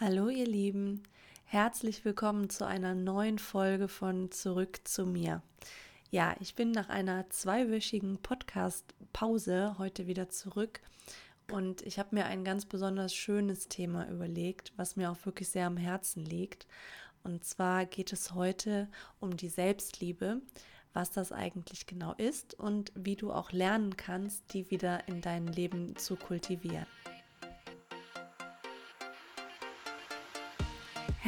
Hallo ihr Lieben, herzlich willkommen zu einer neuen Folge von Zurück zu mir. Ja, ich bin nach einer zweiwöchigen Podcast-Pause heute wieder zurück und ich habe mir ein ganz besonders schönes Thema überlegt, was mir auch wirklich sehr am Herzen liegt. Und zwar geht es heute um die Selbstliebe, was das eigentlich genau ist und wie du auch lernen kannst, die wieder in deinem Leben zu kultivieren.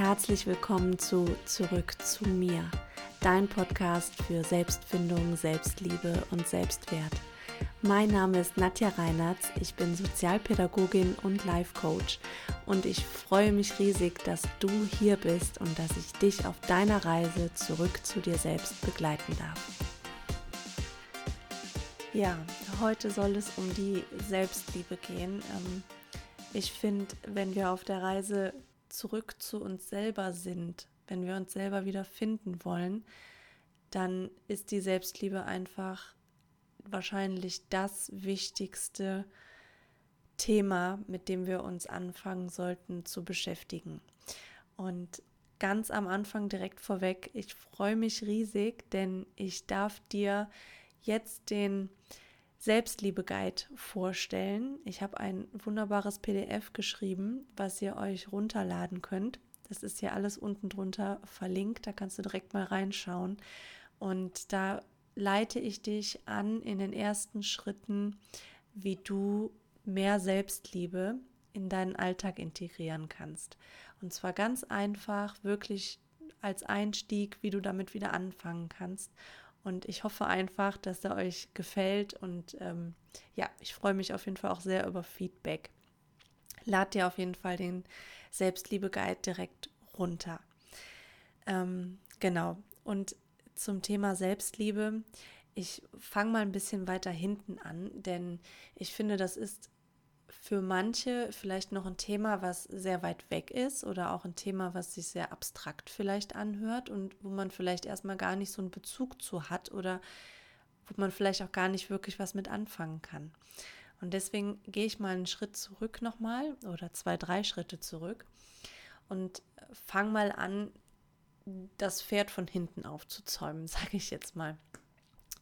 Herzlich willkommen zu Zurück zu mir, dein Podcast für Selbstfindung, Selbstliebe und Selbstwert. Mein Name ist Nadja Reinertz, ich bin Sozialpädagogin und Life Coach und ich freue mich riesig, dass du hier bist und dass ich dich auf deiner Reise zurück zu dir selbst begleiten darf. Ja, heute soll es um die Selbstliebe gehen. Ähm, ich finde, wenn wir auf der Reise zurück zu uns selber sind, wenn wir uns selber wieder finden wollen, dann ist die Selbstliebe einfach wahrscheinlich das wichtigste Thema, mit dem wir uns anfangen sollten zu beschäftigen. Und ganz am Anfang direkt vorweg, ich freue mich riesig, denn ich darf dir jetzt den Selbstliebe-Guide vorstellen. Ich habe ein wunderbares PDF geschrieben, was ihr euch runterladen könnt. Das ist hier alles unten drunter verlinkt, da kannst du direkt mal reinschauen. Und da leite ich dich an in den ersten Schritten, wie du mehr Selbstliebe in deinen Alltag integrieren kannst. Und zwar ganz einfach, wirklich als Einstieg, wie du damit wieder anfangen kannst. Und ich hoffe einfach, dass er euch gefällt. Und ähm, ja, ich freue mich auf jeden Fall auch sehr über Feedback. Lad dir auf jeden Fall den Selbstliebe-Guide direkt runter. Ähm, genau. Und zum Thema Selbstliebe, ich fange mal ein bisschen weiter hinten an, denn ich finde, das ist für manche vielleicht noch ein Thema, was sehr weit weg ist oder auch ein Thema, was sich sehr abstrakt vielleicht anhört und wo man vielleicht erstmal gar nicht so einen Bezug zu hat oder wo man vielleicht auch gar nicht wirklich was mit anfangen kann. Und deswegen gehe ich mal einen Schritt zurück nochmal oder zwei, drei Schritte zurück und fange mal an, das Pferd von hinten aufzuzäumen, sage ich jetzt mal.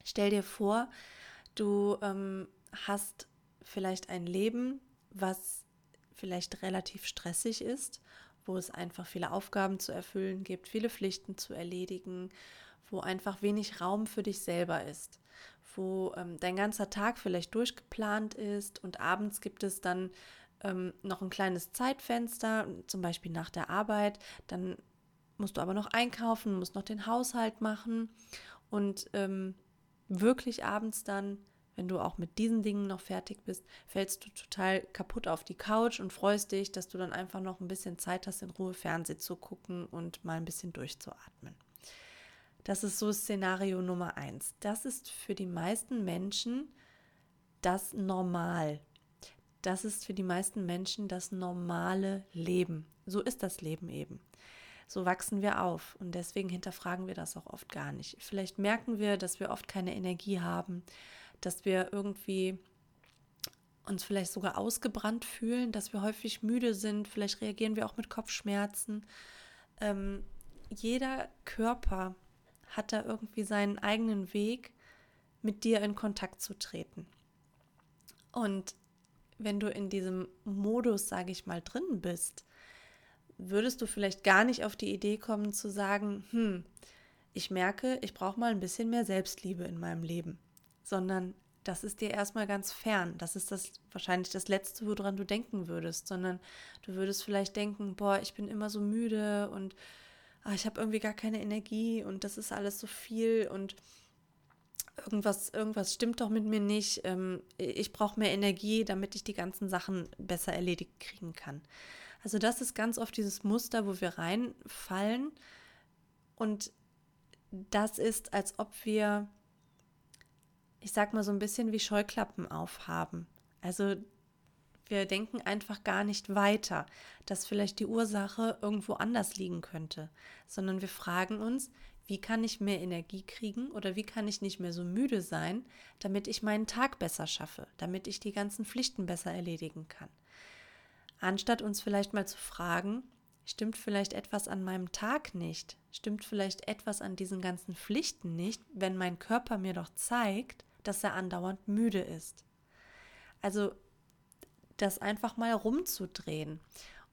Stell dir vor, du ähm, hast vielleicht ein Leben, was vielleicht relativ stressig ist, wo es einfach viele Aufgaben zu erfüllen gibt, viele Pflichten zu erledigen, wo einfach wenig Raum für dich selber ist, wo ähm, dein ganzer Tag vielleicht durchgeplant ist und abends gibt es dann ähm, noch ein kleines Zeitfenster, zum Beispiel nach der Arbeit, dann musst du aber noch einkaufen, musst noch den Haushalt machen und ähm, wirklich abends dann wenn du auch mit diesen Dingen noch fertig bist, fällst du total kaputt auf die Couch und freust dich, dass du dann einfach noch ein bisschen Zeit hast, in Ruhe Fernsehen zu gucken und mal ein bisschen durchzuatmen. Das ist so Szenario Nummer eins. Das ist für die meisten Menschen das Normal. Das ist für die meisten Menschen das normale Leben. So ist das Leben eben. So wachsen wir auf und deswegen hinterfragen wir das auch oft gar nicht. Vielleicht merken wir, dass wir oft keine Energie haben, dass wir irgendwie uns vielleicht sogar ausgebrannt fühlen, dass wir häufig müde sind, vielleicht reagieren wir auch mit Kopfschmerzen. Ähm, jeder Körper hat da irgendwie seinen eigenen Weg, mit dir in Kontakt zu treten. Und wenn du in diesem Modus, sage ich mal, drin bist, würdest du vielleicht gar nicht auf die Idee kommen zu sagen, hm, ich merke, ich brauche mal ein bisschen mehr Selbstliebe in meinem Leben sondern das ist dir erstmal ganz fern. Das ist das wahrscheinlich das Letzte, woran du denken würdest, sondern du würdest vielleicht denken, boah, ich bin immer so müde und ach, ich habe irgendwie gar keine Energie und das ist alles so viel und irgendwas, irgendwas stimmt doch mit mir nicht. Ähm, ich brauche mehr Energie, damit ich die ganzen Sachen besser erledigt kriegen kann. Also das ist ganz oft dieses Muster, wo wir reinfallen und das ist, als ob wir ich sag mal so ein bisschen wie Scheuklappen aufhaben. Also wir denken einfach gar nicht weiter, dass vielleicht die Ursache irgendwo anders liegen könnte, sondern wir fragen uns, wie kann ich mehr Energie kriegen oder wie kann ich nicht mehr so müde sein, damit ich meinen Tag besser schaffe, damit ich die ganzen Pflichten besser erledigen kann. Anstatt uns vielleicht mal zu fragen, Stimmt vielleicht etwas an meinem Tag nicht? Stimmt vielleicht etwas an diesen ganzen Pflichten nicht, wenn mein Körper mir doch zeigt, dass er andauernd müde ist? Also das einfach mal rumzudrehen.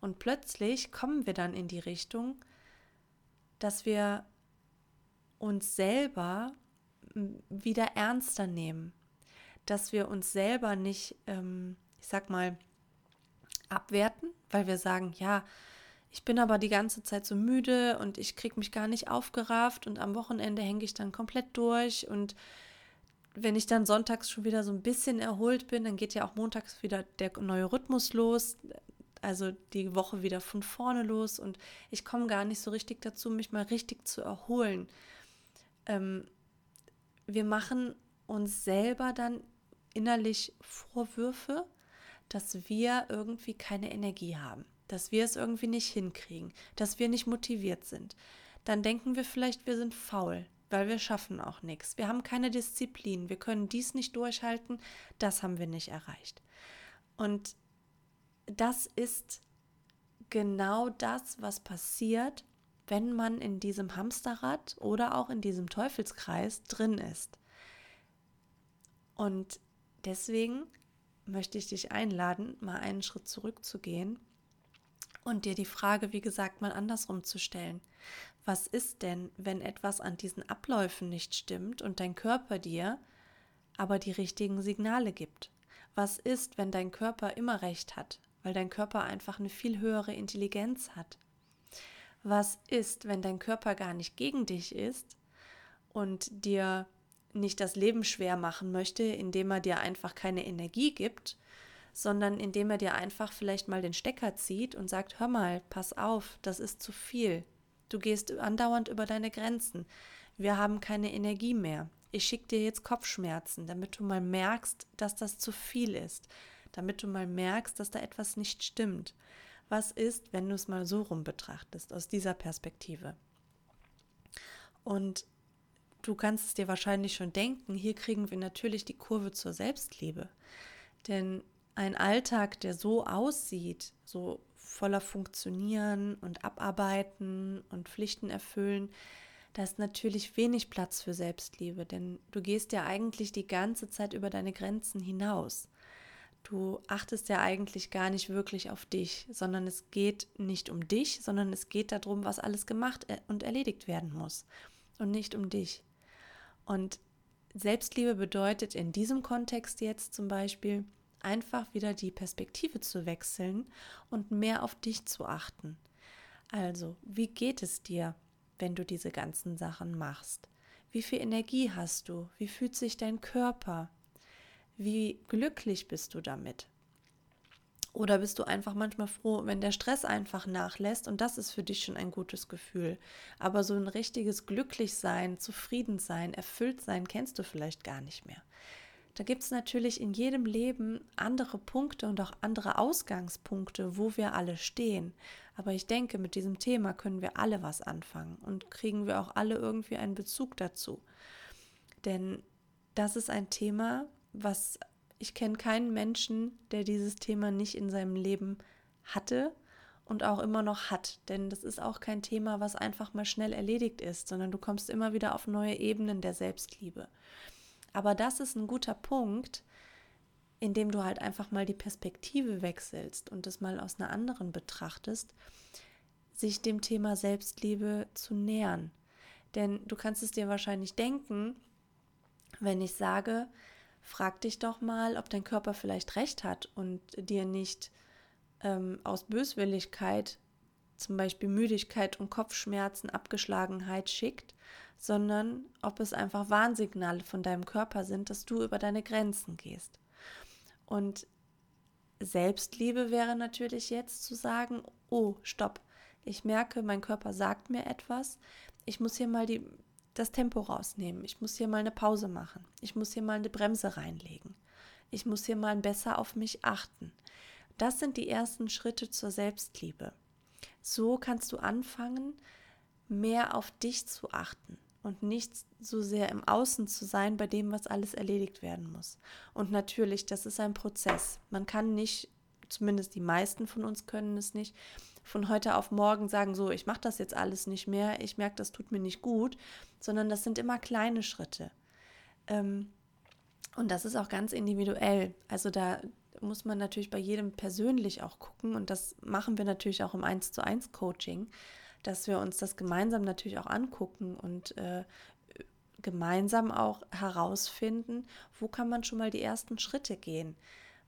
Und plötzlich kommen wir dann in die Richtung, dass wir uns selber wieder ernster nehmen, dass wir uns selber nicht, ähm, ich sag mal, abwerten, weil wir sagen, ja, ich bin aber die ganze Zeit so müde und ich kriege mich gar nicht aufgerafft und am Wochenende hänge ich dann komplett durch und wenn ich dann sonntags schon wieder so ein bisschen erholt bin, dann geht ja auch montags wieder der neue Rhythmus los, also die Woche wieder von vorne los und ich komme gar nicht so richtig dazu, mich mal richtig zu erholen. Ähm, wir machen uns selber dann innerlich Vorwürfe, dass wir irgendwie keine Energie haben, dass wir es irgendwie nicht hinkriegen, dass wir nicht motiviert sind. Dann denken wir vielleicht, wir sind faul, weil wir schaffen auch nichts. Wir haben keine Disziplin, wir können dies nicht durchhalten, das haben wir nicht erreicht. Und das ist genau das, was passiert, wenn man in diesem Hamsterrad oder auch in diesem Teufelskreis drin ist. Und deswegen möchte ich dich einladen, mal einen Schritt zurückzugehen und dir die Frage, wie gesagt, mal andersrum zu stellen. Was ist denn, wenn etwas an diesen Abläufen nicht stimmt und dein Körper dir aber die richtigen Signale gibt? Was ist, wenn dein Körper immer recht hat, weil dein Körper einfach eine viel höhere Intelligenz hat? Was ist, wenn dein Körper gar nicht gegen dich ist und dir nicht das Leben schwer machen möchte, indem er dir einfach keine Energie gibt, sondern indem er dir einfach vielleicht mal den Stecker zieht und sagt, hör mal, pass auf, das ist zu viel. Du gehst andauernd über deine Grenzen. Wir haben keine Energie mehr. Ich schicke dir jetzt Kopfschmerzen, damit du mal merkst, dass das zu viel ist, damit du mal merkst, dass da etwas nicht stimmt. Was ist, wenn du es mal so rum betrachtest, aus dieser Perspektive? Und du kannst es dir wahrscheinlich schon denken, hier kriegen wir natürlich die Kurve zur Selbstliebe. Denn ein Alltag, der so aussieht, so voller Funktionieren und Abarbeiten und Pflichten erfüllen, da ist natürlich wenig Platz für Selbstliebe, denn du gehst ja eigentlich die ganze Zeit über deine Grenzen hinaus. Du achtest ja eigentlich gar nicht wirklich auf dich, sondern es geht nicht um dich, sondern es geht darum, was alles gemacht und erledigt werden muss und nicht um dich. Und Selbstliebe bedeutet in diesem Kontext jetzt zum Beispiel, einfach wieder die Perspektive zu wechseln und mehr auf dich zu achten. Also, wie geht es dir, wenn du diese ganzen Sachen machst? Wie viel Energie hast du? Wie fühlt sich dein Körper? Wie glücklich bist du damit? Oder bist du einfach manchmal froh, wenn der Stress einfach nachlässt und das ist für dich schon ein gutes Gefühl. Aber so ein richtiges Glücklichsein, Zufriedensein, Erfülltsein kennst du vielleicht gar nicht mehr. Da gibt es natürlich in jedem Leben andere Punkte und auch andere Ausgangspunkte, wo wir alle stehen. Aber ich denke, mit diesem Thema können wir alle was anfangen und kriegen wir auch alle irgendwie einen Bezug dazu. Denn das ist ein Thema, was ich kenne keinen Menschen, der dieses Thema nicht in seinem Leben hatte und auch immer noch hat. Denn das ist auch kein Thema, was einfach mal schnell erledigt ist, sondern du kommst immer wieder auf neue Ebenen der Selbstliebe. Aber das ist ein guter Punkt, in dem du halt einfach mal die Perspektive wechselst und es mal aus einer anderen betrachtest, sich dem Thema Selbstliebe zu nähern. Denn du kannst es dir wahrscheinlich denken, wenn ich sage, frag dich doch mal, ob dein Körper vielleicht recht hat und dir nicht ähm, aus Böswilligkeit zum Beispiel Müdigkeit und Kopfschmerzen, Abgeschlagenheit schickt, sondern ob es einfach Warnsignale von deinem Körper sind, dass du über deine Grenzen gehst. Und Selbstliebe wäre natürlich jetzt zu sagen, oh, stopp, ich merke, mein Körper sagt mir etwas, ich muss hier mal die, das Tempo rausnehmen. Ich muss hier mal eine Pause machen. Ich muss hier mal eine Bremse reinlegen. Ich muss hier mal besser auf mich achten. Das sind die ersten Schritte zur Selbstliebe. So kannst du anfangen, mehr auf dich zu achten und nicht so sehr im Außen zu sein bei dem, was alles erledigt werden muss. Und natürlich, das ist ein Prozess. Man kann nicht, zumindest die meisten von uns können es nicht, von heute auf morgen sagen, so, ich mache das jetzt alles nicht mehr, ich merke, das tut mir nicht gut, sondern das sind immer kleine Schritte. Ähm, und das ist auch ganz individuell. Also da muss man natürlich bei jedem persönlich auch gucken und das machen wir natürlich auch im 1 zu 1 Coaching, dass wir uns das gemeinsam natürlich auch angucken und äh, gemeinsam auch herausfinden, wo kann man schon mal die ersten Schritte gehen.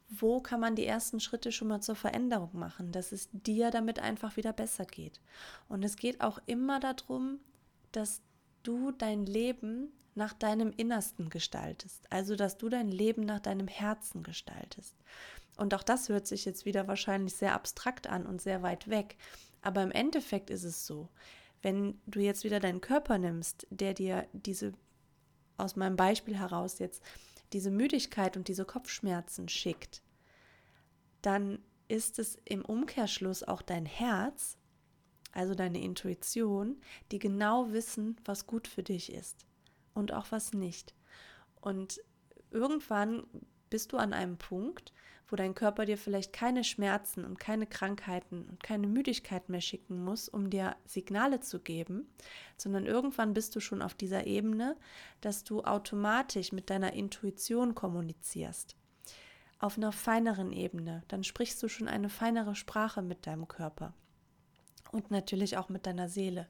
Wo kann man die ersten Schritte schon mal zur Veränderung machen, dass es dir damit einfach wieder besser geht. Und es geht auch immer darum, dass du dein Leben nach deinem Innersten gestaltest. Also, dass du dein Leben nach deinem Herzen gestaltest. Und auch das hört sich jetzt wieder wahrscheinlich sehr abstrakt an und sehr weit weg. Aber im Endeffekt ist es so, wenn du jetzt wieder deinen Körper nimmst, der dir diese, aus meinem Beispiel heraus jetzt, diese Müdigkeit und diese Kopfschmerzen schickt, dann ist es im Umkehrschluss auch dein Herz, also deine Intuition, die genau wissen, was gut für dich ist und auch was nicht. Und irgendwann bist du an einem Punkt, wo dein Körper dir vielleicht keine Schmerzen und keine Krankheiten und keine Müdigkeit mehr schicken muss, um dir Signale zu geben, sondern irgendwann bist du schon auf dieser Ebene, dass du automatisch mit deiner Intuition kommunizierst. Auf einer feineren Ebene, dann sprichst du schon eine feinere Sprache mit deinem Körper und natürlich auch mit deiner Seele.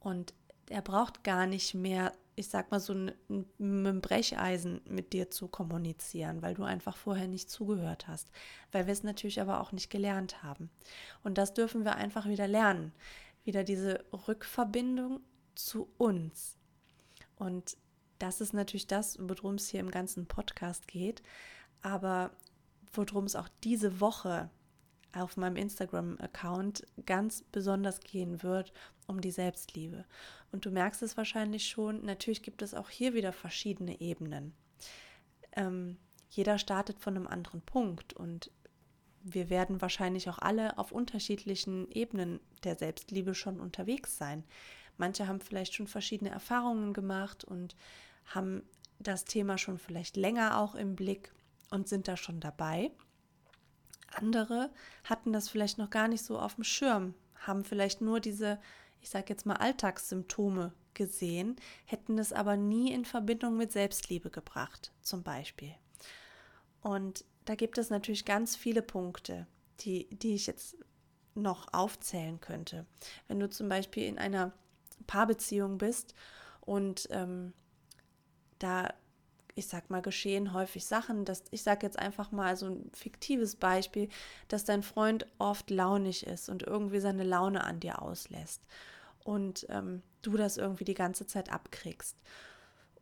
Und er braucht gar nicht mehr ich sag mal, so ein, ein Brecheisen mit dir zu kommunizieren, weil du einfach vorher nicht zugehört hast, weil wir es natürlich aber auch nicht gelernt haben. Und das dürfen wir einfach wieder lernen, wieder diese Rückverbindung zu uns. Und das ist natürlich das, worum es hier im ganzen Podcast geht, aber worum es auch diese Woche auf meinem Instagram-Account ganz besonders gehen wird um die Selbstliebe. Und du merkst es wahrscheinlich schon, natürlich gibt es auch hier wieder verschiedene Ebenen. Ähm, jeder startet von einem anderen Punkt und wir werden wahrscheinlich auch alle auf unterschiedlichen Ebenen der Selbstliebe schon unterwegs sein. Manche haben vielleicht schon verschiedene Erfahrungen gemacht und haben das Thema schon vielleicht länger auch im Blick und sind da schon dabei. Andere hatten das vielleicht noch gar nicht so auf dem Schirm, haben vielleicht nur diese, ich sage jetzt mal, Alltagssymptome gesehen, hätten es aber nie in Verbindung mit Selbstliebe gebracht, zum Beispiel. Und da gibt es natürlich ganz viele Punkte, die, die ich jetzt noch aufzählen könnte. Wenn du zum Beispiel in einer Paarbeziehung bist und ähm, da ich sag mal, geschehen häufig Sachen, dass ich sage jetzt einfach mal so ein fiktives Beispiel, dass dein Freund oft launig ist und irgendwie seine Laune an dir auslässt und ähm, du das irgendwie die ganze Zeit abkriegst.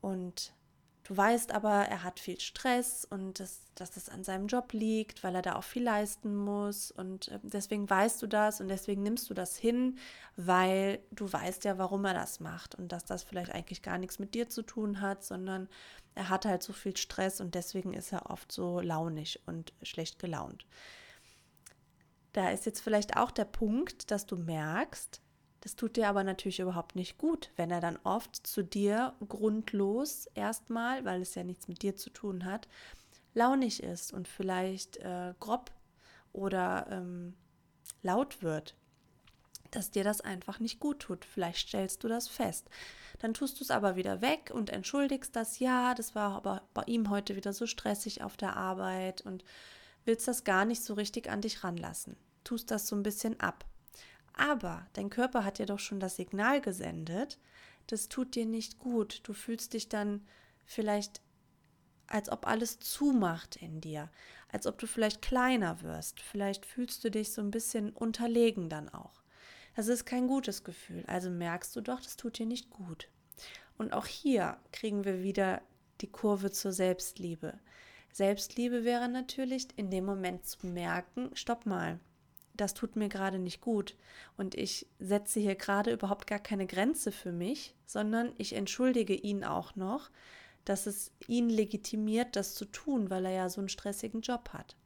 Und weißt aber, er hat viel Stress und dass, dass das an seinem Job liegt, weil er da auch viel leisten muss. Und äh, deswegen weißt du das und deswegen nimmst du das hin, weil du weißt ja, warum er das macht und dass das vielleicht eigentlich gar nichts mit dir zu tun hat, sondern er hat halt so viel Stress und deswegen ist er oft so launig und schlecht gelaunt. Da ist jetzt vielleicht auch der Punkt, dass du merkst, das tut dir aber natürlich überhaupt nicht gut, wenn er dann oft zu dir grundlos erstmal, weil es ja nichts mit dir zu tun hat, launig ist und vielleicht äh, grob oder ähm, laut wird dass dir das einfach nicht gut tut. Vielleicht stellst du das fest. Dann tust du es aber wieder weg und entschuldigst das, ja, das war aber bei ihm heute wieder so stressig auf der Arbeit und willst das gar nicht so richtig an dich ranlassen. Tust das so ein bisschen ab. Aber dein Körper hat dir doch schon das Signal gesendet, das tut dir nicht gut. Du fühlst dich dann vielleicht, als ob alles zumacht in dir, als ob du vielleicht kleiner wirst. Vielleicht fühlst du dich so ein bisschen unterlegen dann auch. Das ist kein gutes Gefühl. Also merkst du doch, das tut dir nicht gut. Und auch hier kriegen wir wieder die Kurve zur Selbstliebe. Selbstliebe wäre natürlich in dem Moment zu merken, stopp mal, das tut mir gerade nicht gut und ich setze hier gerade überhaupt gar keine Grenze für mich, sondern ich entschuldige ihn auch noch, dass es ihn legitimiert, das zu tun, weil er ja so einen stressigen Job hat.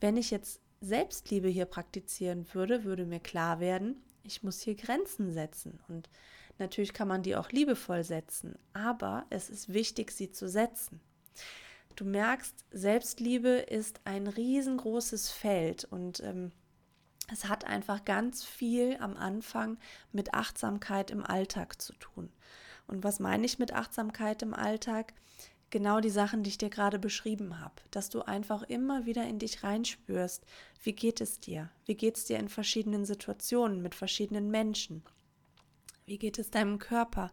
Wenn ich jetzt Selbstliebe hier praktizieren würde, würde mir klar werden, ich muss hier Grenzen setzen. Und natürlich kann man die auch liebevoll setzen, aber es ist wichtig, sie zu setzen. Du merkst, Selbstliebe ist ein riesengroßes Feld und ähm, es hat einfach ganz viel am Anfang mit Achtsamkeit im Alltag zu tun. Und was meine ich mit Achtsamkeit im Alltag? Genau die Sachen, die ich dir gerade beschrieben habe, dass du einfach immer wieder in dich reinspürst, wie geht es dir? Wie geht es dir in verschiedenen Situationen mit verschiedenen Menschen? Wie geht es deinem Körper?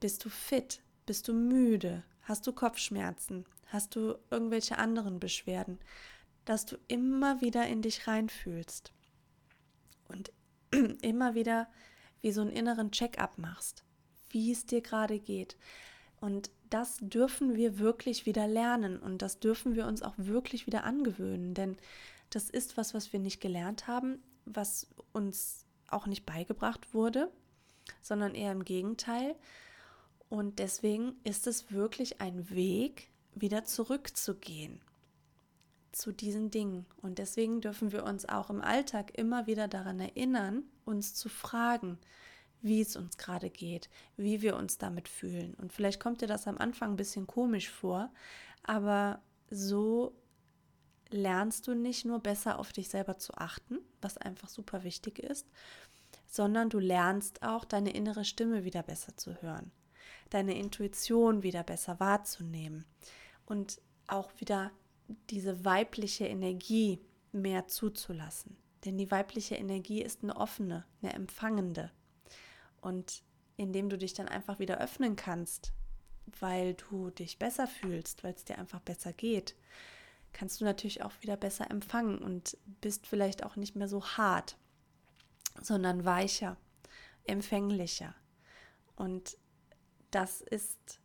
Bist du fit? Bist du müde? Hast du Kopfschmerzen? Hast du irgendwelche anderen Beschwerden? Dass du immer wieder in dich reinfühlst und immer wieder wie so einen inneren Check-up machst, wie es dir gerade geht. Und das dürfen wir wirklich wieder lernen und das dürfen wir uns auch wirklich wieder angewöhnen, denn das ist was, was wir nicht gelernt haben, was uns auch nicht beigebracht wurde, sondern eher im Gegenteil. Und deswegen ist es wirklich ein Weg, wieder zurückzugehen zu diesen Dingen. Und deswegen dürfen wir uns auch im Alltag immer wieder daran erinnern, uns zu fragen, wie es uns gerade geht, wie wir uns damit fühlen. Und vielleicht kommt dir das am Anfang ein bisschen komisch vor, aber so lernst du nicht nur besser auf dich selber zu achten, was einfach super wichtig ist, sondern du lernst auch deine innere Stimme wieder besser zu hören, deine Intuition wieder besser wahrzunehmen und auch wieder diese weibliche Energie mehr zuzulassen. Denn die weibliche Energie ist eine offene, eine empfangende. Und indem du dich dann einfach wieder öffnen kannst, weil du dich besser fühlst, weil es dir einfach besser geht, kannst du natürlich auch wieder besser empfangen und bist vielleicht auch nicht mehr so hart, sondern weicher, empfänglicher. Und das ist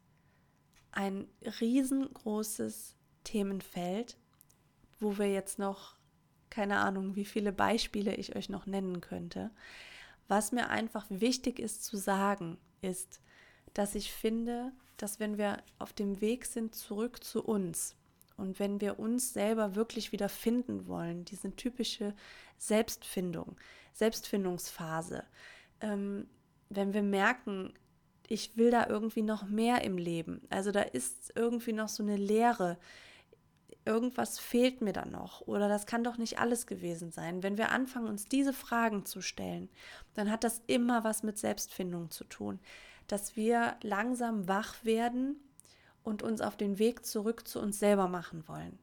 ein riesengroßes Themenfeld, wo wir jetzt noch, keine Ahnung, wie viele Beispiele ich euch noch nennen könnte. Was mir einfach wichtig ist zu sagen, ist, dass ich finde, dass wenn wir auf dem Weg sind zurück zu uns und wenn wir uns selber wirklich wieder finden wollen, diese typische Selbstfindung, Selbstfindungsphase, ähm, wenn wir merken, ich will da irgendwie noch mehr im Leben, also da ist irgendwie noch so eine Leere, irgendwas fehlt mir da noch. Oder das kann doch nicht alles gewesen sein. Wenn wir anfangen, uns diese Fragen zu stellen, dann hat das immer was mit Selbstfindung zu tun, dass wir langsam wach werden und uns auf den Weg zurück zu uns selber machen wollen.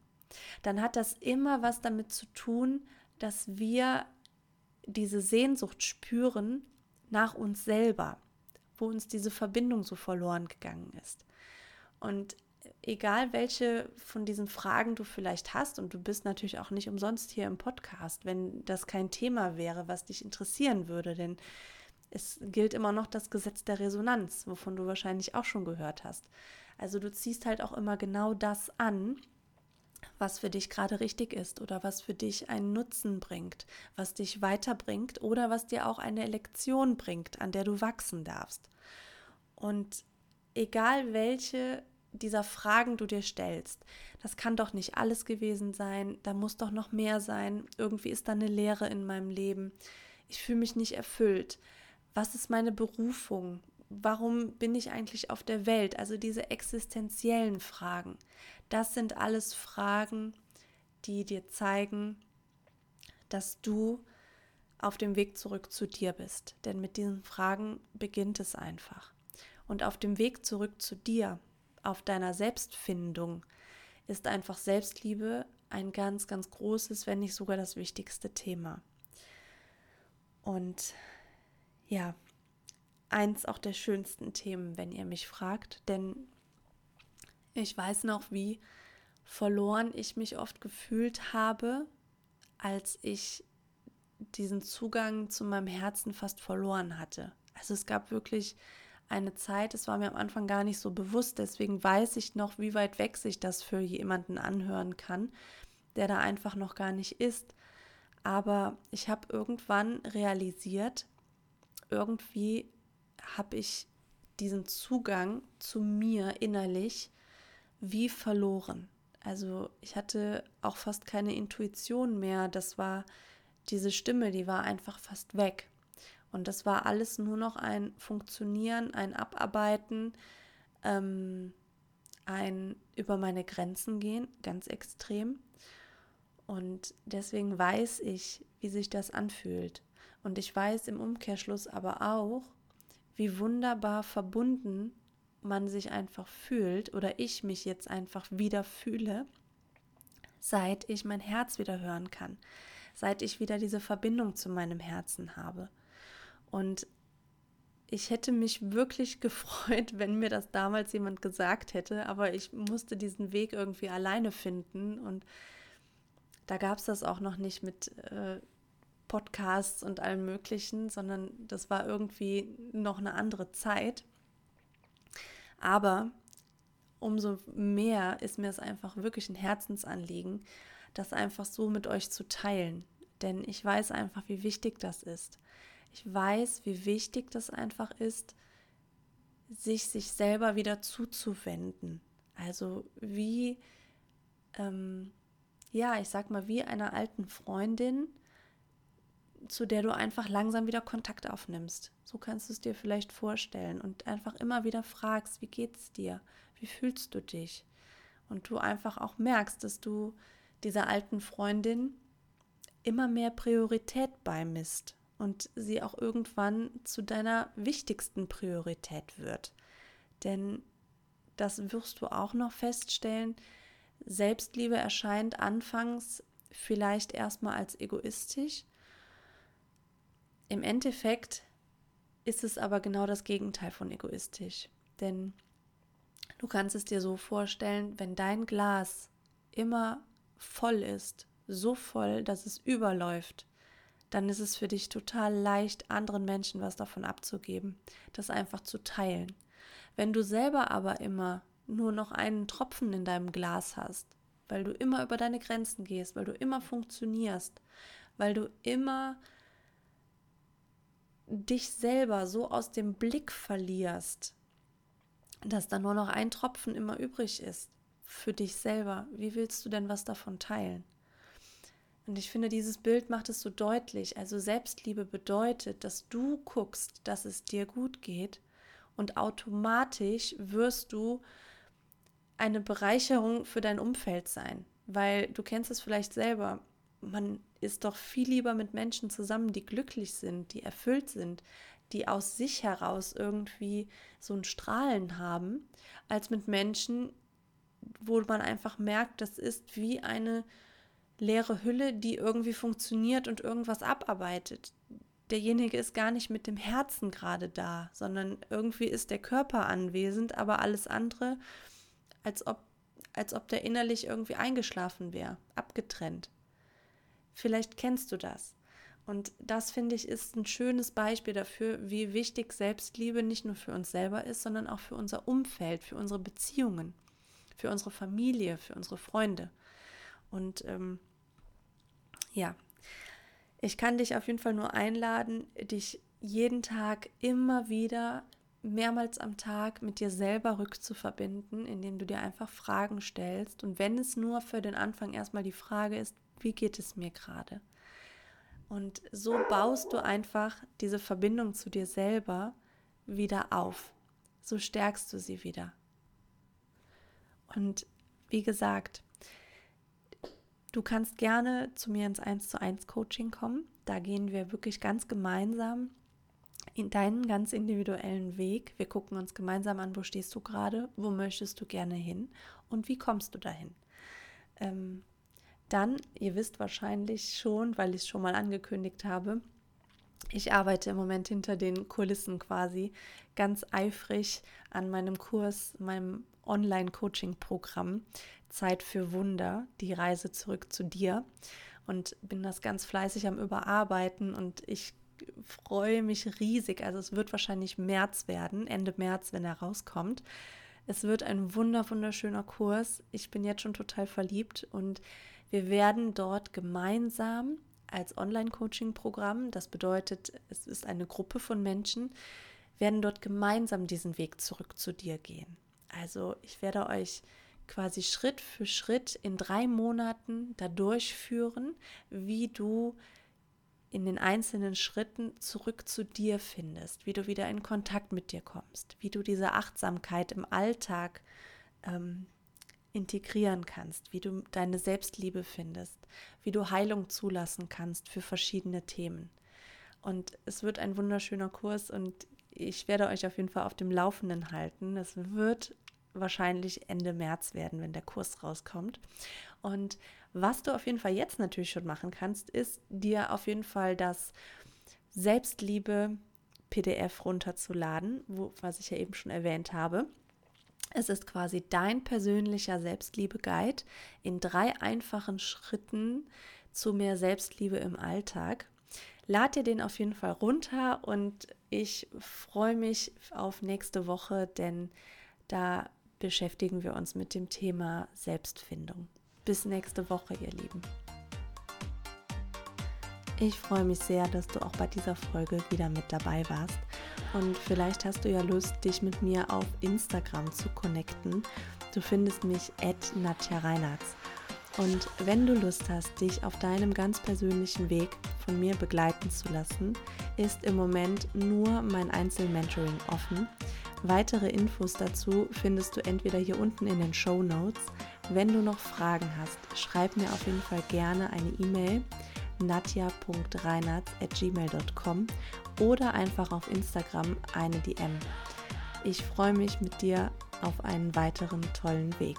Dann hat das immer was damit zu tun, dass wir diese Sehnsucht spüren nach uns selber, wo uns diese Verbindung so verloren gegangen ist. Und egal welche von diesen Fragen du vielleicht hast, und du bist natürlich auch nicht umsonst hier im Podcast, wenn das kein Thema wäre, was dich interessieren würde, denn es gilt immer noch das Gesetz der Resonanz, wovon du wahrscheinlich auch schon gehört hast. Also du ziehst halt auch immer genau das an, was für dich gerade richtig ist oder was für dich einen Nutzen bringt, was dich weiterbringt oder was dir auch eine Lektion bringt, an der du wachsen darfst. Und egal welche dieser Fragen du dir stellst. Das kann doch nicht alles gewesen sein, da muss doch noch mehr sein. Irgendwie ist da eine Leere in meinem Leben. Ich fühle mich nicht erfüllt. Was ist meine Berufung? Warum bin ich eigentlich auf der Welt? Also diese existenziellen Fragen. Das sind alles Fragen, die dir zeigen, dass du auf dem Weg zurück zu dir bist. Denn mit diesen Fragen beginnt es einfach. Und auf dem Weg zurück zu dir auf deiner Selbstfindung ist einfach Selbstliebe ein ganz, ganz großes, wenn nicht sogar das wichtigste Thema. Und ja, eins auch der schönsten Themen, wenn ihr mich fragt, denn ich weiß noch, wie verloren ich mich oft gefühlt habe, als ich diesen Zugang zu meinem Herzen fast verloren hatte. Also es gab wirklich eine Zeit, es war mir am Anfang gar nicht so bewusst, deswegen weiß ich noch, wie weit weg sich das für jemanden anhören kann, der da einfach noch gar nicht ist. Aber ich habe irgendwann realisiert, irgendwie habe ich diesen Zugang zu mir innerlich wie verloren. Also ich hatte auch fast keine Intuition mehr. Das war diese Stimme, die war einfach fast weg. Und das war alles nur noch ein Funktionieren, ein Abarbeiten, ähm, ein über meine Grenzen gehen, ganz extrem. Und deswegen weiß ich, wie sich das anfühlt. Und ich weiß im Umkehrschluss aber auch, wie wunderbar verbunden man sich einfach fühlt oder ich mich jetzt einfach wieder fühle, seit ich mein Herz wieder hören kann, seit ich wieder diese Verbindung zu meinem Herzen habe. Und ich hätte mich wirklich gefreut, wenn mir das damals jemand gesagt hätte, aber ich musste diesen Weg irgendwie alleine finden und da gab es das auch noch nicht mit äh, Podcasts und allem Möglichen, sondern das war irgendwie noch eine andere Zeit. Aber umso mehr ist mir es einfach wirklich ein Herzensanliegen, das einfach so mit euch zu teilen. Denn ich weiß einfach, wie wichtig das ist. Ich weiß, wie wichtig das einfach ist, sich sich selber wieder zuzuwenden. Also wie, ähm, ja, ich sag mal, wie einer alten Freundin, zu der du einfach langsam wieder Kontakt aufnimmst. So kannst du es dir vielleicht vorstellen und einfach immer wieder fragst, wie geht's dir? Wie fühlst du dich? Und du einfach auch merkst, dass du dieser alten Freundin immer mehr Priorität beimisst und sie auch irgendwann zu deiner wichtigsten Priorität wird. Denn das wirst du auch noch feststellen, Selbstliebe erscheint anfangs vielleicht erstmal als egoistisch. Im Endeffekt ist es aber genau das Gegenteil von egoistisch. Denn du kannst es dir so vorstellen, wenn dein Glas immer voll ist, so voll, dass es überläuft, dann ist es für dich total leicht, anderen Menschen was davon abzugeben, das einfach zu teilen. Wenn du selber aber immer nur noch einen Tropfen in deinem Glas hast, weil du immer über deine Grenzen gehst, weil du immer funktionierst, weil du immer dich selber so aus dem Blick verlierst, dass da nur noch ein Tropfen immer übrig ist für dich selber, wie willst du denn was davon teilen? Und ich finde, dieses Bild macht es so deutlich. Also Selbstliebe bedeutet, dass du guckst, dass es dir gut geht und automatisch wirst du eine Bereicherung für dein Umfeld sein. Weil du kennst es vielleicht selber. Man ist doch viel lieber mit Menschen zusammen, die glücklich sind, die erfüllt sind, die aus sich heraus irgendwie so ein Strahlen haben, als mit Menschen, wo man einfach merkt, das ist wie eine leere Hülle, die irgendwie funktioniert und irgendwas abarbeitet. Derjenige ist gar nicht mit dem Herzen gerade da, sondern irgendwie ist der Körper anwesend, aber alles andere, als ob, als ob der innerlich irgendwie eingeschlafen wäre, abgetrennt. Vielleicht kennst du das. Und das finde ich ist ein schönes Beispiel dafür, wie wichtig Selbstliebe nicht nur für uns selber ist, sondern auch für unser Umfeld, für unsere Beziehungen, für unsere Familie, für unsere Freunde. Und ähm, ja, ich kann dich auf jeden Fall nur einladen, dich jeden Tag immer wieder mehrmals am Tag mit dir selber rückzuverbinden, indem du dir einfach Fragen stellst. Und wenn es nur für den Anfang erstmal die Frage ist, wie geht es mir gerade? Und so baust du einfach diese Verbindung zu dir selber wieder auf. So stärkst du sie wieder. Und wie gesagt, Du kannst gerne zu mir ins 1 zu 1 Coaching kommen. Da gehen wir wirklich ganz gemeinsam in deinen ganz individuellen Weg. Wir gucken uns gemeinsam an, wo stehst du gerade, wo möchtest du gerne hin und wie kommst du dahin. Ähm, dann, ihr wisst wahrscheinlich schon, weil ich es schon mal angekündigt habe, ich arbeite im Moment hinter den Kulissen quasi ganz eifrig an meinem Kurs, meinem Online-Coaching-Programm Zeit für Wunder, die Reise zurück zu dir. Und bin das ganz fleißig am Überarbeiten und ich freue mich riesig. Also es wird wahrscheinlich März werden, Ende März, wenn er rauskommt. Es wird ein wunder, wunderschöner Kurs. Ich bin jetzt schon total verliebt und wir werden dort gemeinsam als Online-Coaching-Programm, das bedeutet, es ist eine Gruppe von Menschen, werden dort gemeinsam diesen Weg zurück zu dir gehen. Also ich werde euch quasi Schritt für Schritt in drei Monaten da durchführen, wie du in den einzelnen Schritten zurück zu dir findest, wie du wieder in Kontakt mit dir kommst, wie du diese Achtsamkeit im Alltag ähm, integrieren kannst, wie du deine Selbstliebe findest, wie du Heilung zulassen kannst für verschiedene Themen. Und es wird ein wunderschöner Kurs und ich werde euch auf jeden Fall auf dem Laufenden halten. Es wird wahrscheinlich Ende März werden, wenn der Kurs rauskommt. Und was du auf jeden Fall jetzt natürlich schon machen kannst, ist dir auf jeden Fall das Selbstliebe PDF runterzuladen, wo, was ich ja eben schon erwähnt habe. Es ist quasi dein persönlicher Selbstliebe-Guide in drei einfachen Schritten zu mehr Selbstliebe im Alltag. Lad dir den auf jeden Fall runter und ich freue mich auf nächste Woche, denn da beschäftigen wir uns mit dem Thema Selbstfindung. Bis nächste Woche, ihr Lieben. Ich freue mich sehr, dass du auch bei dieser Folge wieder mit dabei warst. Und vielleicht hast du ja Lust, dich mit mir auf Instagram zu connecten. Du findest mich at Nadja Reinhardt. Und wenn du Lust hast, dich auf deinem ganz persönlichen Weg von mir begleiten zu lassen, ist im Moment nur mein Einzelmentoring offen. Weitere Infos dazu findest du entweder hier unten in den Show Notes. Wenn du noch Fragen hast, schreib mir auf jeden Fall gerne eine E-Mail nadja.reinhardt.gmail.com oder einfach auf Instagram eine DM. Ich freue mich mit dir auf einen weiteren tollen Weg.